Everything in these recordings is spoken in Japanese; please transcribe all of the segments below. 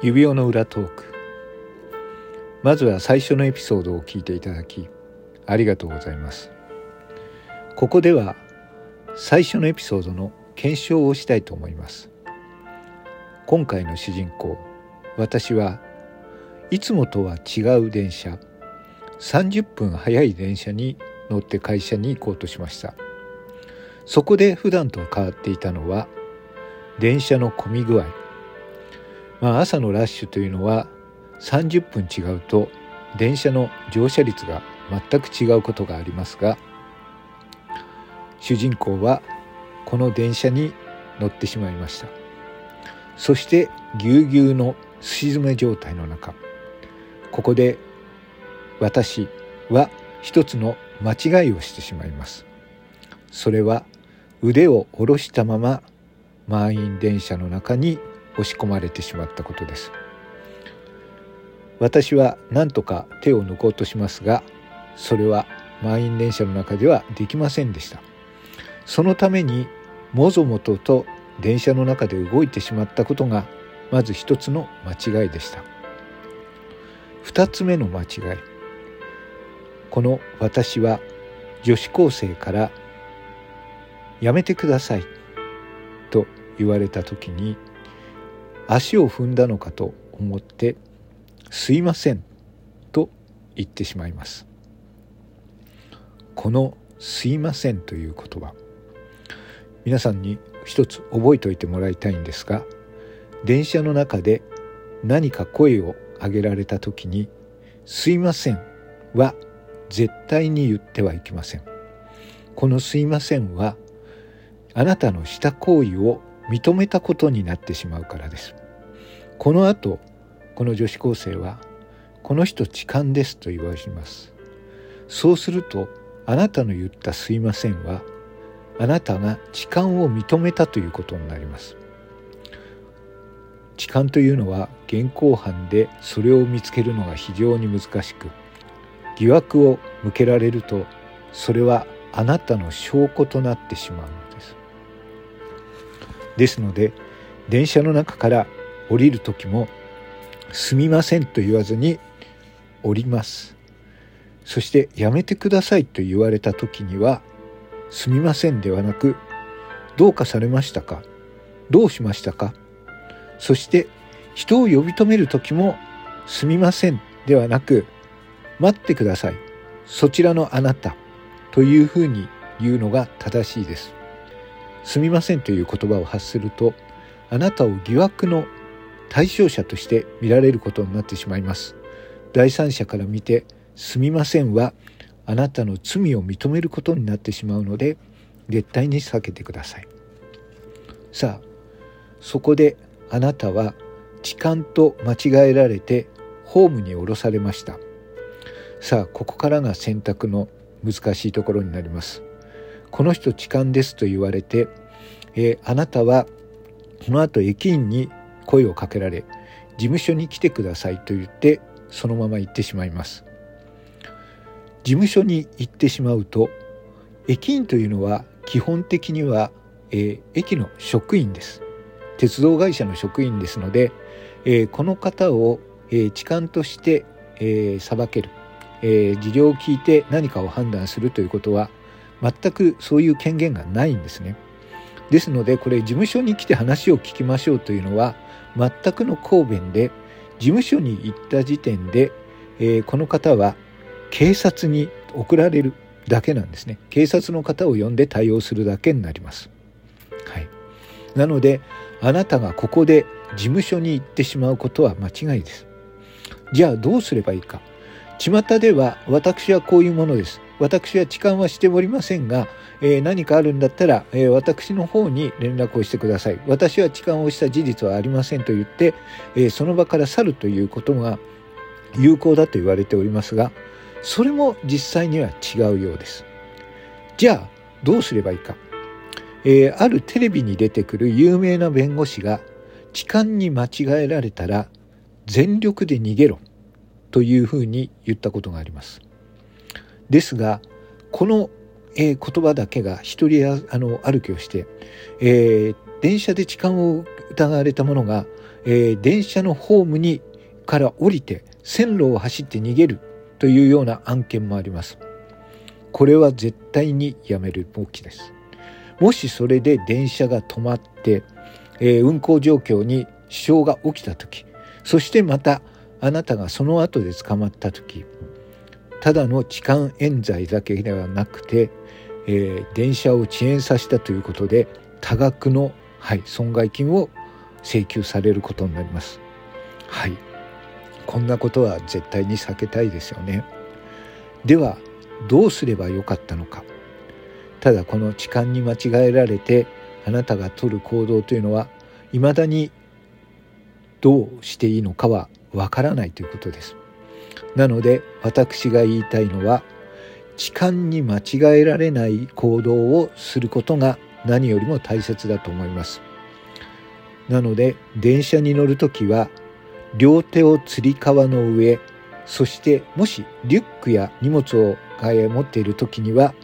指輪の裏トーク。まずは最初のエピソードを聞いていただきありがとうございます。ここでは最初のエピソードの検証をしたいと思います。今回の主人公私はいつもとは違う電車30分早い電車に乗って会社に行こうとしました。そこで普段と変わっていたのは電車の混み具合。まあ、朝のラッシュというのは30分違うと電車の乗車率が全く違うことがありますが主人公はこの電車に乗ってしまいました。そしてぎゅうぎゅうのすし詰め状態の中ここで私は一つの間違いをしてしまいます。それは腕を下ろしたまま満員電車の中に押し込まれてしまったことです。私は何とか手を抜こうとしますがそれは満員電車の中ではできませんでした。そのためにもぞもとと電車の中で動いてしまったことがまず一つの間違いでした。二つ目の間違い。この私は女子高生から「やめてください」と言われた時に足を踏んだのかと思って「すいません」と言ってしまいます。この「すいません」という言葉皆さんに一つ覚えておいてもらいたいんですが電車の中で何か声を上げられた時に「すいません」は絶対に言ってはいけません。この「すいません」はあなたのした行為を認めたことになってしまうからです。この後この女子高生は「この人痴漢です」と言われます。そうするとあなたの言った「すいません」はあなたが痴漢を認めたということになります。痴漢というのは現行犯でそれを見つけるのが非常に難しく疑惑を向けられるとそれはあなたの証拠となってしまうのです。ですので電車の中から降りる時も「すみません」と言わずに降りますそして「やめてください」と言われた時には「すみません」ではなく「どうかされましたか？どうしましたか?」そして人を呼び止める時も「すみません」ではなく「待ってくださいそちらのあなた」というふうに言うのが正しいです。すみませんという言葉を発するとあなたを疑惑の対象者として見られることになってしまいます。第三者から見てすみませんはあなたの罪を認めることになってしまうので絶対に避けてください。さあそこであなたは痴漢と間違えられてホームに降ろされました。さあここからが選択の難しいところになります。この人痴漢ですと言われて、えー、あなたはこの後駅員に声をかけられ事務所に来てくださいと言ってそのまま行ってしまいます。事務所に行ってしまうと駅員というのは基本的には、えー、駅の職員です。鉄道会社の職員ですので、えー、この方を、えー、痴漢として、えー、裁ける、えー、事情を聞いて何かを判断するということは全くそういう権限がないんですね。ですのでこれ事務所に来て話を聞きましょうというのは全くの抗弁で事務所に行った時点で、えー、この方は警察に送られるだけなんですね。警察の方を呼んで対応するだけになります、はい、なのであなたがここで事務所に行ってしまうことは間違いです。じゃあどうすればいいか。巷では私はこういうものです。私は痴漢はしておりませんがえー、何かあるんだったら、えー、私の方に連絡をしてください。私は痴漢をした事実はありませんと言って、えー、その場から去るということが有効だと言われておりますが、それも実際には違うようです。じゃあ、どうすればいいか。えあるテレビに出てくる有名な弁護士が痴漢に間違えられたら全力で逃げろというふうに言ったことがあります。ですが、このえー、言葉だけが一人あの歩きをして、えー、電車で痴漢を疑われた者が、えー、電車のホームにから降りて線路を走って逃げるというような案件もあります。これは絶対にやめるべきです。もしそれで電車が止まって、えー、運行状況に支障が起きた時そしてまたあなたがその後で捕まった時ただの痴漢冤罪だけではなくて、えー、電車を遅延させたということで多額の、はい、損害金を請求されることになります。はいこんなことは絶対に避けたいですよね。ではどうすればよかったのかただこの痴漢に間違えられてあなたが取る行動というのは未だにどうしていいのかはわからないということです。なので私が言いたいのは痴漢に間違えられない行動をすることが何よりも大切だと思います。なので電車に乗るときは両手をつり革の上そしてもしリュックや荷物を持っている時には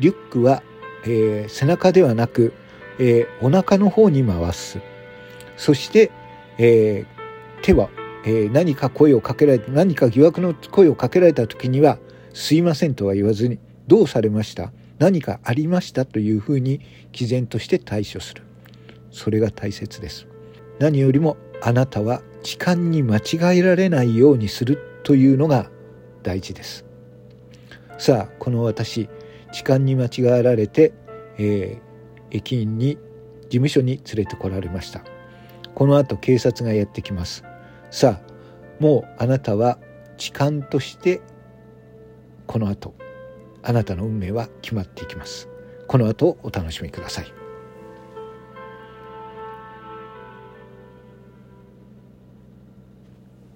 リュックは、えー、背中ではなく、えー、お腹の方に回すそして、えー、手は、え、何か声をかけられて何か疑惑の声をかけられた時には「すいません」とは言わずに「どうされました何かありました」というふうに毅然として対処する。それが大切です。何よりもあなたは痴漢に間違えられないようにするというのが大事です。さあこの私痴漢に間違えられて、えー、駅員に事務所に連れてこられました。この後警察がやってきます。さあもうあなたは痴漢としてこの後あなたの運命は決まっていきます。この後お楽しみください。